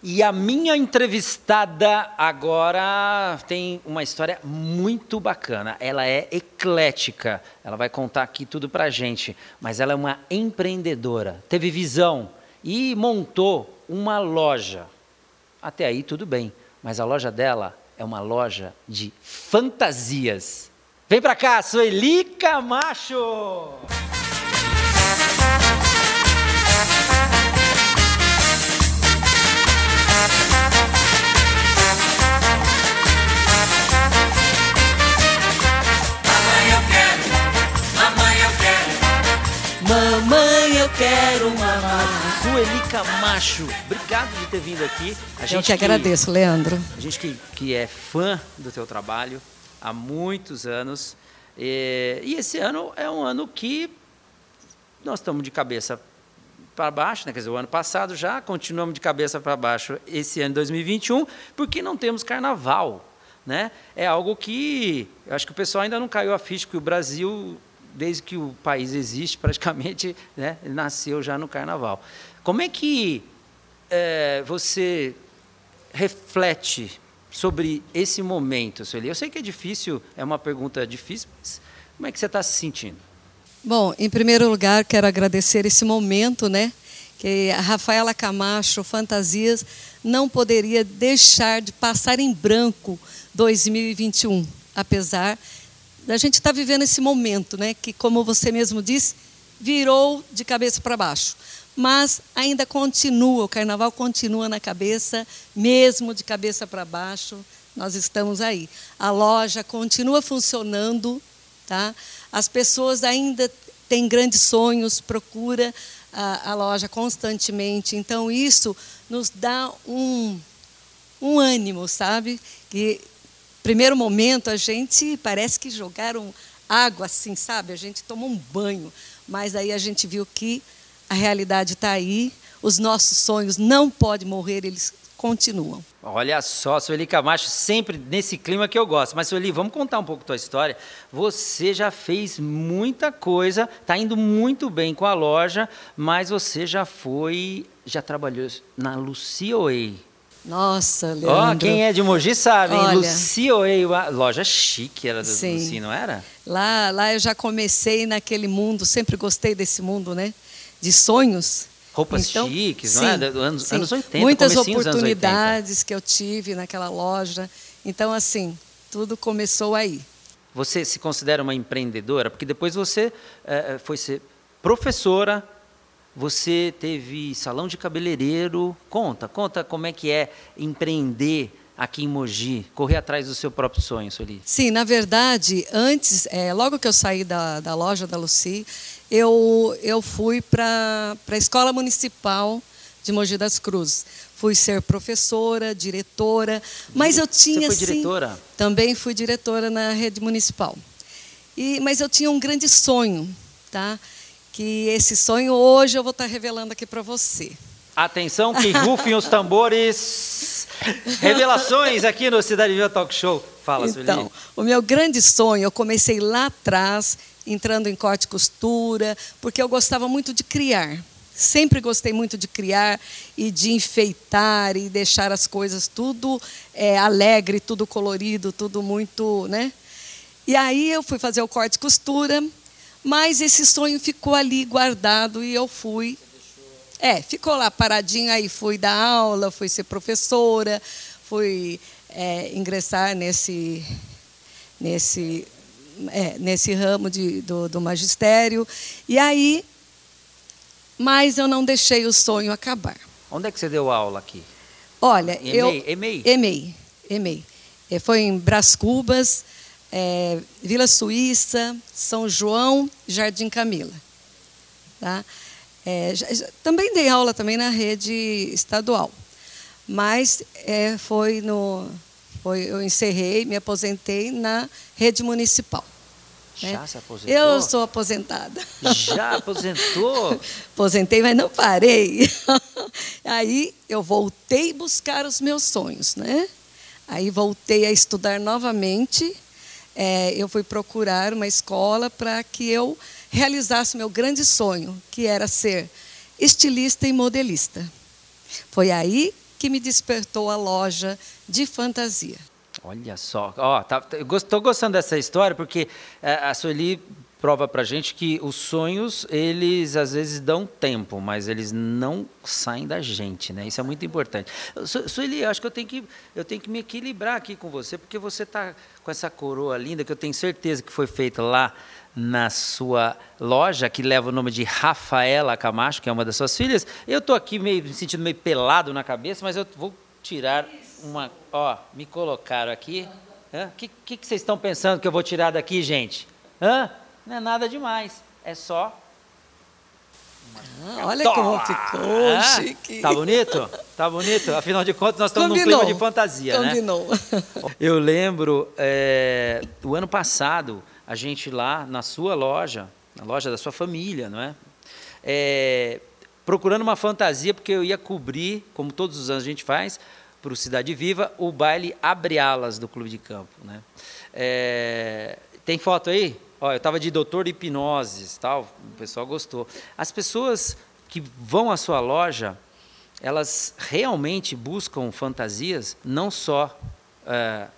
E a minha entrevistada agora tem uma história muito bacana. Ela é eclética. Ela vai contar aqui tudo pra gente. Mas ela é uma empreendedora. Teve visão e montou uma loja. Até aí tudo bem. Mas a loja dela é uma loja de fantasias. Vem pra cá, Sueli Camacho! Mamãe, eu quero mamar. Sueli Camacho, obrigado de ter vindo aqui. A Eu que agradeço, Leandro. A gente que, que é fã do teu trabalho há muitos anos. E, e esse ano é um ano que nós estamos de cabeça para baixo, né? quer dizer, o ano passado já, continuamos de cabeça para baixo esse ano 2021, porque não temos carnaval. Né? É algo que eu acho que o pessoal ainda não caiu a ficha, que o Brasil, desde que o país existe, praticamente né, nasceu já no carnaval. Como é que é, você reflete sobre esse momento, Sueli? Eu sei que é difícil, é uma pergunta difícil, mas como é que você está se sentindo? Bom, em primeiro lugar, quero agradecer esse momento, né? Que a Rafaela Camacho Fantasias não poderia deixar de passar em branco 2021, apesar da gente estar tá vivendo esse momento, né? Que, como você mesmo disse, virou de cabeça para baixo. Mas ainda continua, o carnaval continua na cabeça, mesmo de cabeça para baixo, nós estamos aí. A loja continua funcionando, tá? As pessoas ainda têm grandes sonhos, procura a, a loja constantemente. Então isso nos dá um, um ânimo, sabe? Que primeiro momento a gente parece que jogaram água assim, sabe? A gente tomou um banho, mas aí a gente viu que a realidade está aí, os nossos sonhos não podem morrer, eles continuam. Olha só, Sueli Camacho, sempre nesse clima que eu gosto. Mas, Sueli, vamos contar um pouco tua história. Você já fez muita coisa, está indo muito bem com a loja, mas você já foi, já trabalhou na Lucioei. Nossa, Leandro. Oh, quem é de Mogi sabe, hein? Lucioei, loja chique era do Sim. Luci, não era? Lá, lá eu já comecei naquele mundo, sempre gostei desse mundo, né? De sonhos roupas então, chiques, sim, não é? Anos, sim. anos 80, Muitas oportunidades que eu tive naquela loja. Então, assim, tudo começou aí. Você se considera uma empreendedora? Porque depois você é, foi ser professora, você teve salão de cabeleireiro. Conta, conta como é que é empreender aqui em Mogi, correr atrás do seu próprio sonho, Soli. Sim, na verdade, antes, é, logo que eu saí da, da loja da Luci, eu, eu fui para a Escola Municipal de Mogi das Cruzes. Fui ser professora, diretora, mas eu tinha... Você foi diretora? Sim, também fui diretora na rede municipal. E, mas eu tinha um grande sonho, tá? que esse sonho hoje eu vou estar revelando aqui para você. Atenção que rufem os tambores. Revelações aqui no Cidade Viva Talk Show. Fala, Então, Sueli. o meu grande sonho, eu comecei lá atrás, entrando em corte e costura, porque eu gostava muito de criar. Sempre gostei muito de criar e de enfeitar e deixar as coisas tudo é, alegre, tudo colorido, tudo muito, né? E aí eu fui fazer o corte e costura, mas esse sonho ficou ali guardado e eu fui. É, ficou lá paradinho, aí fui dar aula, fui ser professora, fui é, ingressar nesse, nesse é, nesse ramo de, do, do magistério. E aí, mas eu não deixei o sonho acabar. Onde é que você deu aula aqui? Olha, em eu EMEI? EMEI, EMEI. É, foi em Bras Cubas, é, Vila Suíça, São João, Jardim Camila. Tá? É, já, já, também dei aula também na rede estadual, mas é, foi no foi, eu encerrei, me aposentei na rede municipal. Já né? se aposentou? Eu sou aposentada. Já aposentou? Aposentei, mas não parei. Aí eu voltei buscar os meus sonhos, né? Aí voltei a estudar novamente. É, eu fui procurar uma escola para que eu realizasse meu grande sonho, que era ser estilista e modelista. Foi aí que me despertou a loja de fantasia. Olha só, ó, tá, estou gostando dessa história porque é, a Sueli prova para gente que os sonhos eles às vezes dão tempo, mas eles não saem da gente, né? Isso é muito importante. Sueli, acho que eu tenho que eu tenho que me equilibrar aqui com você porque você está com essa coroa linda que eu tenho certeza que foi feita lá na sua loja, que leva o nome de Rafaela Camacho, que é uma das suas filhas. Eu estou aqui meio, me sentindo meio pelado na cabeça, mas eu vou tirar uma. Ó, me colocaram aqui. O que, que, que, vocês estão pensando que eu vou tirar daqui, gente? Hã? Não é nada demais. É só. Ah, olha como ficou, ah, chique. Tá bonito? Tá bonito? Afinal de contas, nós estamos Combinou. num clima de fantasia, Combinou. né? Combinou. Eu lembro, é, o ano passado, a gente lá na sua loja, na loja da sua família, não é? é procurando uma fantasia, porque eu ia cobrir, como todos os anos a gente faz, para o Cidade Viva, o baile Abre Alas do Clube de Campo. Né? É, tem foto aí? Ó, eu estava de doutor de hipnoses, tal, o pessoal gostou. As pessoas que vão à sua loja, elas realmente buscam fantasias, não só é,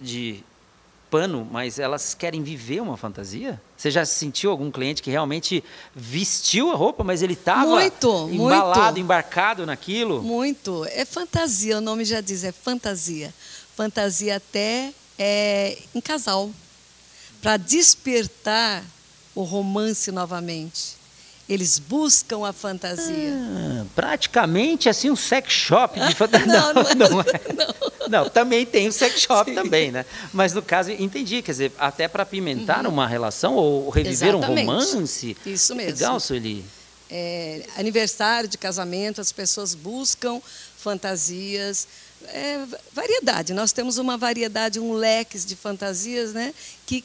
de pano, mas elas querem viver uma fantasia? Você já sentiu algum cliente que realmente vestiu a roupa, mas ele estava embalado, muito. embarcado naquilo? Muito. É fantasia, o nome já diz, é fantasia. Fantasia até é, em casal, para despertar o romance novamente. Eles buscam a fantasia. Ah, praticamente assim um sex shop de fantasia. não, não, não, é. não, não. também tem o sex shop Sim. também, né? Mas no caso, entendi, quer dizer, até para apimentar uhum. uma relação ou reviver Exatamente. um romance. Isso mesmo. Legal, Sueli. É, aniversário de casamento, as pessoas buscam fantasias, é, variedade. Nós temos uma variedade, um leque de fantasias, né, que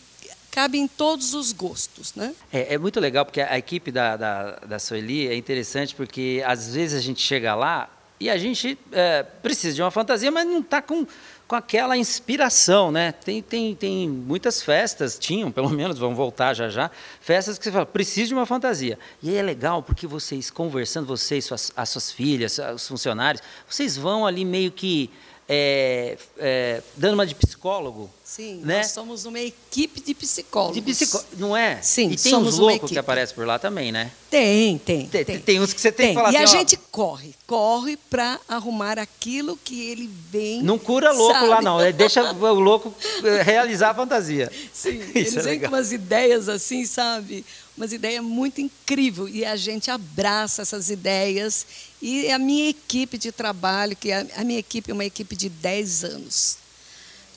cabe em todos os gostos. Né? É, é muito legal, porque a equipe da, da, da Soeli é interessante, porque às vezes a gente chega lá e a gente é, precisa de uma fantasia, mas não está com, com aquela inspiração, né? Tem, tem, tem muitas festas, tinham, pelo menos, vão voltar já já, festas que você fala, preciso de uma fantasia. E aí é legal, porque vocês, conversando, vocês, suas, as suas filhas, os funcionários, vocês vão ali meio que é, é, dando uma de psicólogo. Sim, né? nós somos uma equipe de psicólogos. De psicó... Não é? Sim, E tem somos uns loucos que aparecem por lá também, né? Tem, tem. Tem, tem. tem uns que você tem, tem. que falar E assim, a ó, gente corre, corre para arrumar aquilo que ele vem. Não cura louco sabe? lá, não. Deixa o louco eh, realizar a fantasia. Sim, Isso eles é vêm com umas ideias assim, sabe? Umas ideias muito incríveis. E a gente abraça essas ideias. E a minha equipe de trabalho, que a, a minha equipe é uma equipe de 10 anos.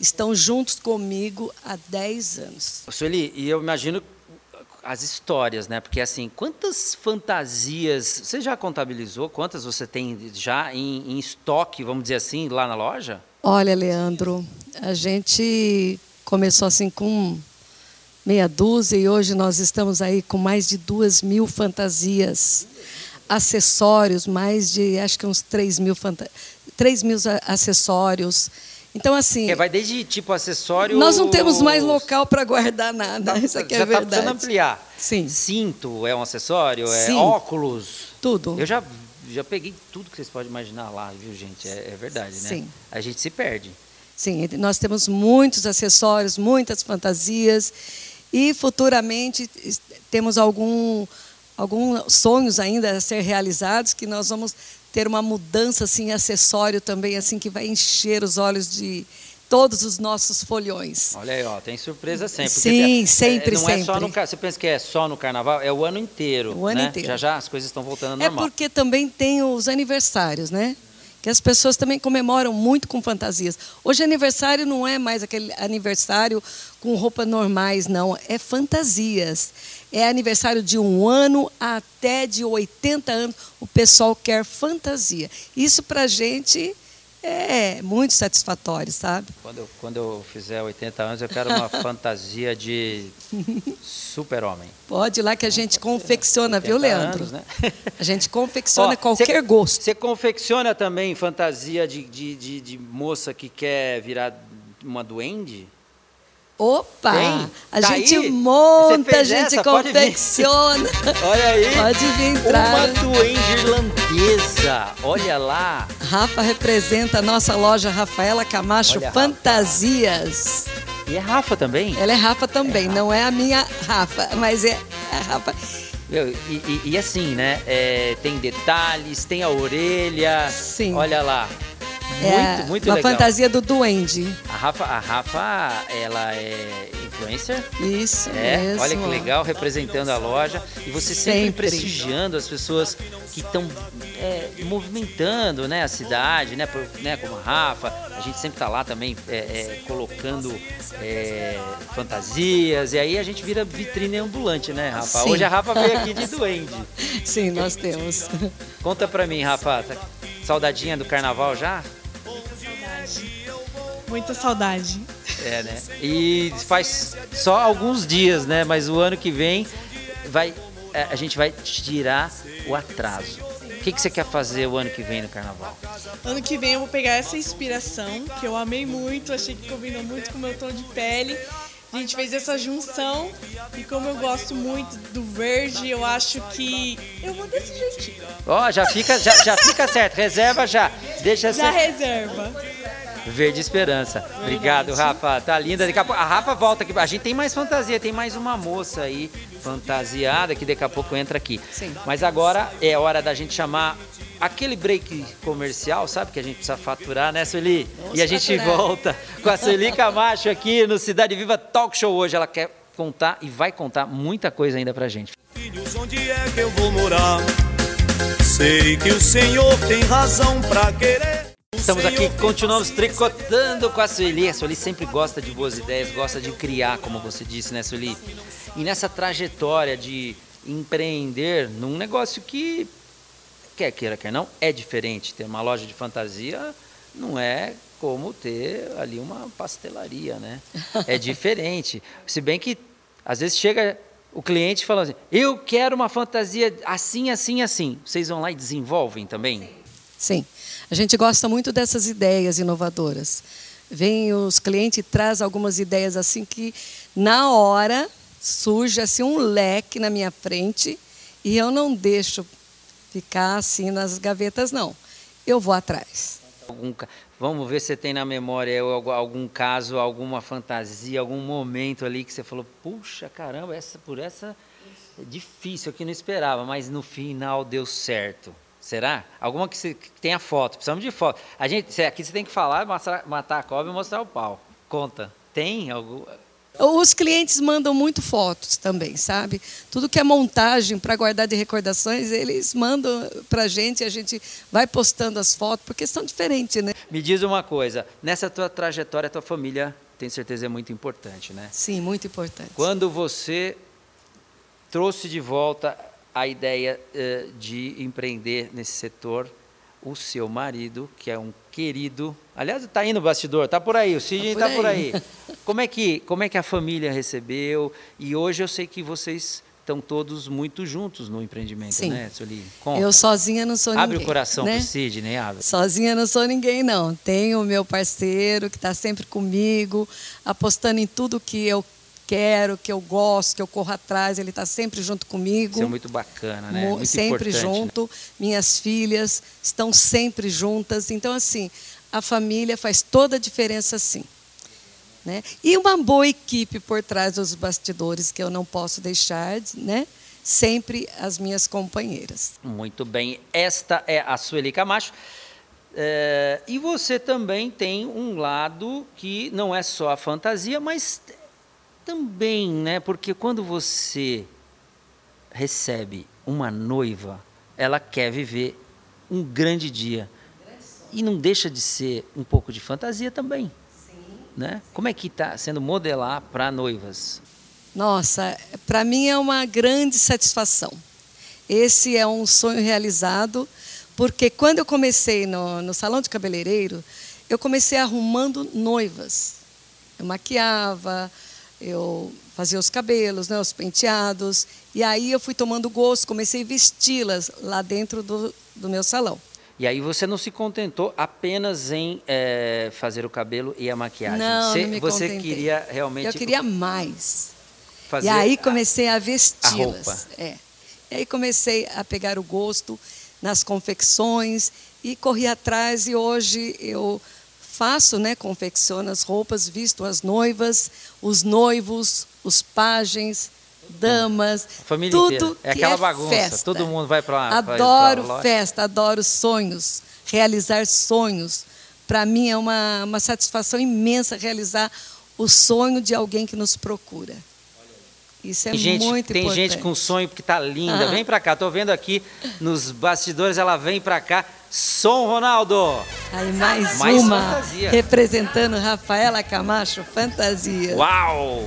Estão juntos comigo há 10 anos. Sueli, e eu imagino as histórias, né? Porque assim, quantas fantasias você já contabilizou? Quantas você tem já em, em, estoque, vamos dizer assim, lá na loja? Olha, Leandro, a gente começou assim com meia dúzia e hoje nós estamos aí com mais de duas mil fantasias, acessórios, mais de acho que uns três mil, fanta 3 mil acessórios. Então, assim. É, vai desde tipo acessório. Nós não temos mais local para guardar nada. Tá, Isso aqui é já verdade. Já está precisando ampliar. Sim. Cinto é um acessório? É Sim. óculos? Tudo. Eu já, já peguei tudo que vocês podem imaginar lá, viu, gente? É, é verdade, né? Sim. A gente se perde. Sim, nós temos muitos acessórios, muitas fantasias. E futuramente temos algum, alguns sonhos ainda a ser realizados que nós vamos ter uma mudança assim acessório também assim que vai encher os olhos de todos os nossos folhões. Olha aí, ó, tem surpresa sempre. Sim, sempre, é, não sempre. É só no, você pensa que é só no carnaval? É o ano inteiro. O ano né? inteiro. Já já as coisas estão voltando ao é normal. É porque também tem os aniversários, né? Que as pessoas também comemoram muito com fantasias. Hoje aniversário não é mais aquele aniversário com roupas normais, não, é fantasias. É aniversário de um ano até de 80 anos, o pessoal quer fantasia. Isso para a gente é muito satisfatório, sabe? Quando eu, quando eu fizer 80 anos, eu quero uma fantasia de super-homem. Pode ir lá que a gente confecciona, viu, Leandro? Anos, né? A gente confecciona Ó, qualquer cê, gosto. Você confecciona também fantasia de, de, de, de, moça que quer virar uma duende? Opa! Tem? A Tá gente aí? monta, a gente essa? Confecciona. Olha aí. Pode vir Uma entrar. duende irlandesa. Olha lá. Rafa representa a nossa loja Rafaela Camacho Olha, Rafa. Fantasias. E é Rafa também. Ela é Rafa também, não é a minha Rafa, mas é a Rafa. Meu, e, e- e assim, né? é, tem detalhes, tem a orelha. Sim. Olha lá. É Muito, muito uma legal. fantasia do duende. A Rafa, a Rafa, ela é influencer. Isso É, mesmo. olha que legal, representando a loja. E você sempre, Sempre. prestigiando as pessoas que estão movimentando né, a cidade, né, por- né, como a Rafa. A gente sempre está lá também é, é, colocando é, fantasias. E aí a gente vira vitrine ambulante, né, Rafa? Sim. Hoje a Rafa veio aqui de duende. Sim, nós temos. Conta pra mim, Rafa. tá- Saudadinha do carnaval já? Muita saudade. É, né? E faz só alguns dias, né? Mas o ano que vem vai, é, a gente vai tirar o atraso. O que, que você quer fazer o ano que vem no carnaval? Ano que vem eu vou pegar essa inspiração, que eu amei muito, achei que combinou muito com o meu tom de pele. A gente fez essa junção e como eu gosto muito do verde, eu acho que eu vou desse jeitinho. Ó, já fica, já, já fica certo. Reserva já. Deixa Já ser reserva. Verde esperança. Obrigado, Rafa. Tá linda. Daqui a, pouco, a Rafa volta aqui. A gente tem mais fantasia. Tem mais uma moça aí fantasiada que daqui a pouco entra aqui. Sim. Mas agora é hora da gente chamar aquele break comercial, sabe? Que a gente precisa faturar, né, Sueli? E a gente faturar. volta com a Sueli Camacho aqui no Cidade Viva Talk Show hoje. Ela quer contar e vai contar muita coisa ainda pra gente. Filhos, onde é que eu vou morar? Sei que o Senhor tem razão pra querer. Estamos aqui, continuamos tricotando com a Sueli. A Sueli sempre gosta de boas ideias, gosta de criar, como você disse, né, Sueli? E nessa trajetória de empreender num negócio que, quer queira, quer não, é diferente. Ter uma loja de fantasia não é como ter ali uma pastelaria, né? É diferente. Se bem que, às vezes, chega o cliente falando assim, eu quero uma fantasia assim, assim, assim. Vocês vão lá e desenvolvem também? Sim. A gente gosta muito dessas ideias inovadoras. Vem os clientes e traz algumas ideias assim que na hora surge assim um leque na minha frente e eu não deixo ficar assim nas gavetas não. Eu vou atrás. Vamos ver se tem na memória algu- algum caso, alguma fantasia, algum momento ali que você falou, puxa caramba, essa por essa é difícil, aqui não esperava, mas no final deu certo. Será? Alguma que, você, que tenha foto, precisamos de foto. A gente, aqui você tem que falar, mostrar- matar a cobra e mostrar o pau. Conta. Tem algum? Os clientes mandam muito fotos também, sabe? Tudo que é montagem para guardar de recordações, eles mandam para a gente e a gente vai postando as fotos, porque são diferentes, né? Me diz uma coisa, nessa tua trajetória, a tua família, tenho certeza, é muito importante, né? Sim, muito importante. Quando você trouxe de volta a ideia eh, de empreender nesse setor, o seu marido, que é um querido, aliás, está aí no bastidor, está por aí, o Sidney Tá está por por aí. Como é que como é que a família recebeu? E hoje eu sei que vocês estão todos muito juntos no empreendimento, Sim. né, Sueli? Conta. Eu sozinha não sou Abre ninguém. o coração né? pro Sidney, abre. Sozinha não sou ninguém, não. Tenho o meu parceiro que está sempre comigo, apostando em tudo que eu quero, que eu gosto, que eu corro atrás. Ele está sempre junto comigo. Isso é muito bacana, né? Mu- Muito sempre né? junto. Minhas filhas estão sempre juntas. Então, assim, a família faz toda a diferença, sim. Né? E uma boa equipe por trás dos bastidores, que eu não posso deixar, né? Sempre as minhas companheiras. Muito bem, esta é a Sueli Camacho. É, e você também tem um lado que não é só a fantasia, mas também, né? Porque quando você recebe uma noiva, ela quer viver um grande dia. E não deixa de ser um pouco de fantasia também. Né? Como é que está sendo modelar para noivas? Nossa, para mim é uma grande satisfação. Esse é um sonho realizado, porque quando eu comecei no, no salão de cabeleireiro, eu comecei arrumando noivas. Eu maquiava, eu fazia os cabelos, né, os penteados, e aí eu fui tomando gosto, comecei a vesti-las lá dentro do, do meu salão. E aí você não se contentou apenas em é, fazer o cabelo e a maquiagem. Não, você, não me você contentei. queria realmente Eu queria mais. fazer e aí a- comecei a, roupa. vesti-las. É. E aí comecei a pegar o gosto nas confecções e corri atrás e hoje eu faço, né, confecciono as roupas, visto as noivas, os noivos, os pajens, damas, família tudo inteira. É que aquela é bagunça. festa. Todo mundo vai pra- pra- Adoro pra festa, adoro sonhos, realizar sonhos. Para mim é uma, uma satisfação imensa realizar o sonho de alguém que nos procura. Isso é Tem gente, muito tem importante. gente com sonho porque tá linda. Vem pra cá. Tô vendo aqui nos bastidores, ela vem pra cá. Som Ronaldo. Aí mais, Mais uma fantasia. representando Rafaela Camacho, fantasia. Uau!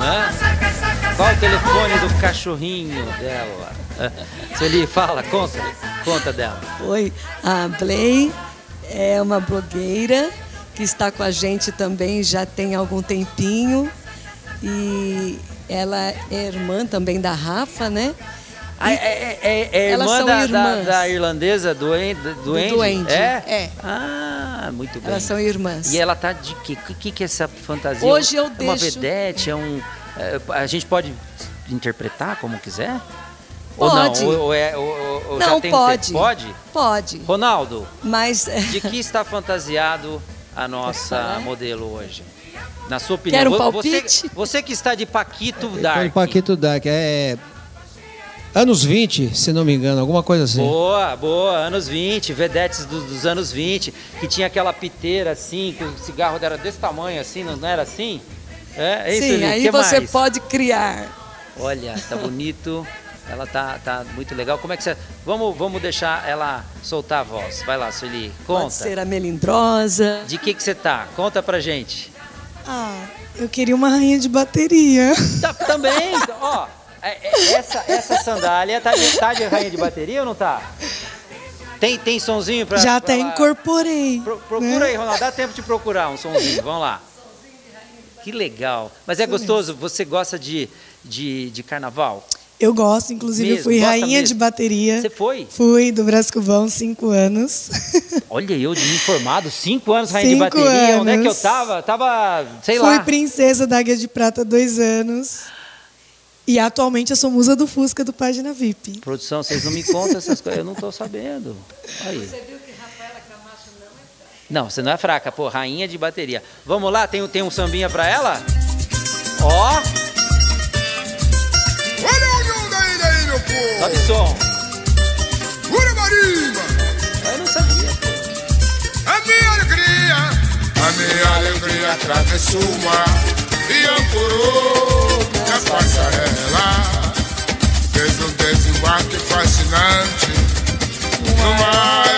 Hã? Qual o telefone do cachorrinho dela? Sueli, fala, conta. Conta dela. Foi a Blay, é uma blogueira que está com a gente também já tem algum tempinho. E ela é irmã também da Rafa, né? Ah, é, é- é- é irmã da, da, da irlandesa do, do, do? Duende, É? é. Ah, muito bem. Elas são irmãs. E ela tá de quê? O que, que é essa fantasia? Hoje eu É uma deixo- vedete? É um... é, a gente pode interpretar como quiser? Pode. Ou não? Ou, ou é, ou- ou- Não, tem um pode. Pode? Pode, Ronaldo, mas de que está fantasiado a nossa modelo hoje? Na sua opinião. Quer um palpite? Você, você que está de Paquito Dark. Paquito Dark. É. Anos 20, se não me engano, alguma coisa assim. Boa, boa, anos 20, vedetes dos, dos anos 20, que tinha aquela piteira assim, que o cigarro era desse tamanho assim, não era assim? É, é isso sim, aí que você mais? pode criar. Olha, tá bonito. Ela tá, tá muito legal. Como é que você. Vamos, vamos deixar ela soltar a voz. Vai lá, Sueli. Conta. Pode ser a melindrosa. De que, que você tá? Conta pra gente. Ah, eu queria uma rainha de bateria. Tá, também, ó. é- é- Essa, essa sandália tá de, tá de rainha de bateria ou não tá? Tem, tem sonzinho pra. Já pra até lá? incorporei. Pro- procura né? aí, Ronaldo. Dá tempo de procurar um sonzinho. Vamos lá. Que legal. Mas é gostoso. Você gosta de, de, de carnaval? Eu gosto, inclusive Mesmo, eu fui rainha mesmo? de bateria. Você foi? Fui do Brás Cubão, cinco anos. Olha, eu de informado, cinco anos rainha de Cinco bateria. Onde é que eu anos. tava? Tava, sei Fui lá. princesa da Águia de Prata dois anos. E atualmente eu sou musa do Fusca do Página VIP. Produção, vocês não me contam essas coisas, eu não tô sabendo. Aí. Você viu que Rafaela Camacho não é fraca? Não, você não é fraca, pô, rainha de bateria. Vamos lá, tem, tem um sambinha pra ela? Ó, sobe o som. Ura Marimba! Eu não sabia. A minha alegria, a minha alegria atravessou o mar e ancorou na passarela. Fez um desembarque fascinante no maior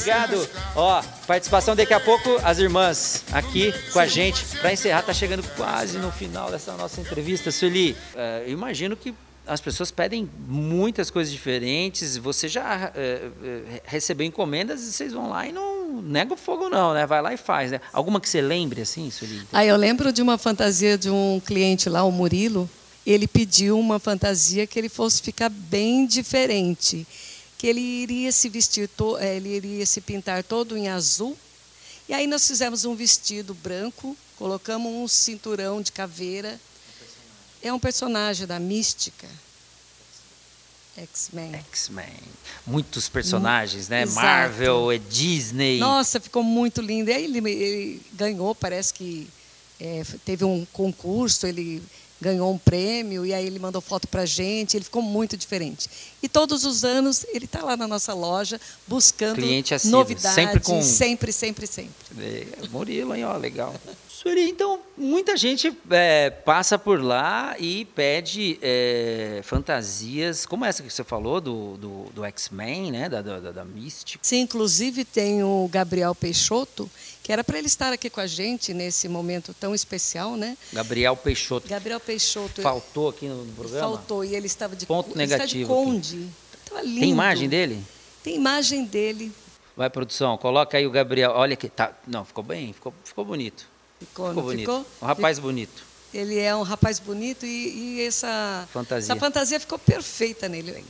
Obrigado. Ó, participação daqui a pouco, as irmãs aqui com a gente. Para encerrar, tá chegando quase no final dessa nossa entrevista. Sueli, eh, eu imagino que as pessoas pedem muitas coisas diferentes. Você já eh, eh, recebeu encomendas e vocês vão lá e não nega o fogo, não, né? Vai lá e faz, né? Alguma que você lembre assim, Sueli? Aí eu lembro de uma fantasia de um cliente lá, o Murilo. Ele pediu uma fantasia que ele fosse ficar bem diferente, que ele iria se vestir, to- eh, ele iria se pintar todo em azul. E aí nós fizemos um vestido branco, colocamos um cinturão de caveira. É um personagem da mística. X-Men. X-Men. Muitos personagens, né? Exato. Marvel, é Disney. Nossa, ficou muito lindo. E aí ele, ele ganhou, parece que é, teve um concurso, ele ganhou um prêmio, e aí ele mandou foto pra gente, ele ficou muito diferente. E todos os anos ele está lá na nossa loja buscando Cliente assíduo, novidades, sempre com- sempre, sempre, sempre. É, Murilo, hein, ó, legal. Sueli, então, muita gente é, passa por lá e pede é, fantasias, como essa que você falou, do, do, do X-Men, né, da, da, da Mystic. Sim, inclusive tem o Gabriel Peixoto, que era para ele estar aqui com a gente nesse momento tão especial, né? Gabriel Peixoto, Gabriel Peixoto faltou aqui no programa. faltou e ele estava de Ponto de negativo aqui. conde. Tava lindo. Tem imagem dele? Tem imagem dele. Vai, produção, coloca aí o Gabriel. Olha aqui, tá. Não, ficou bem, ficou, ficou bonito. Ficou, Ficou bonito. ficou? Um rapaz bonito. Ele é um rapaz bonito e, e essa, Fantasia. essa fantasia ficou perfeita nele.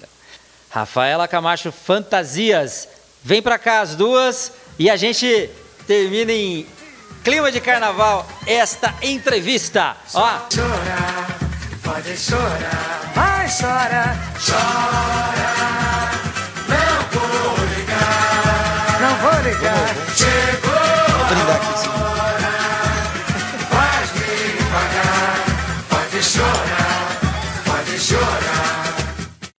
Rafaela Camacho Fantasias. Vem pra cá as duas e a gente termina em clima de carnaval esta entrevista. Ó, Chorar, pode chorar, vai chora, chora. Não vou ligar, não vou ligar. Chegou Vou brindar aqui, sim. faz me pagar, pode chorar.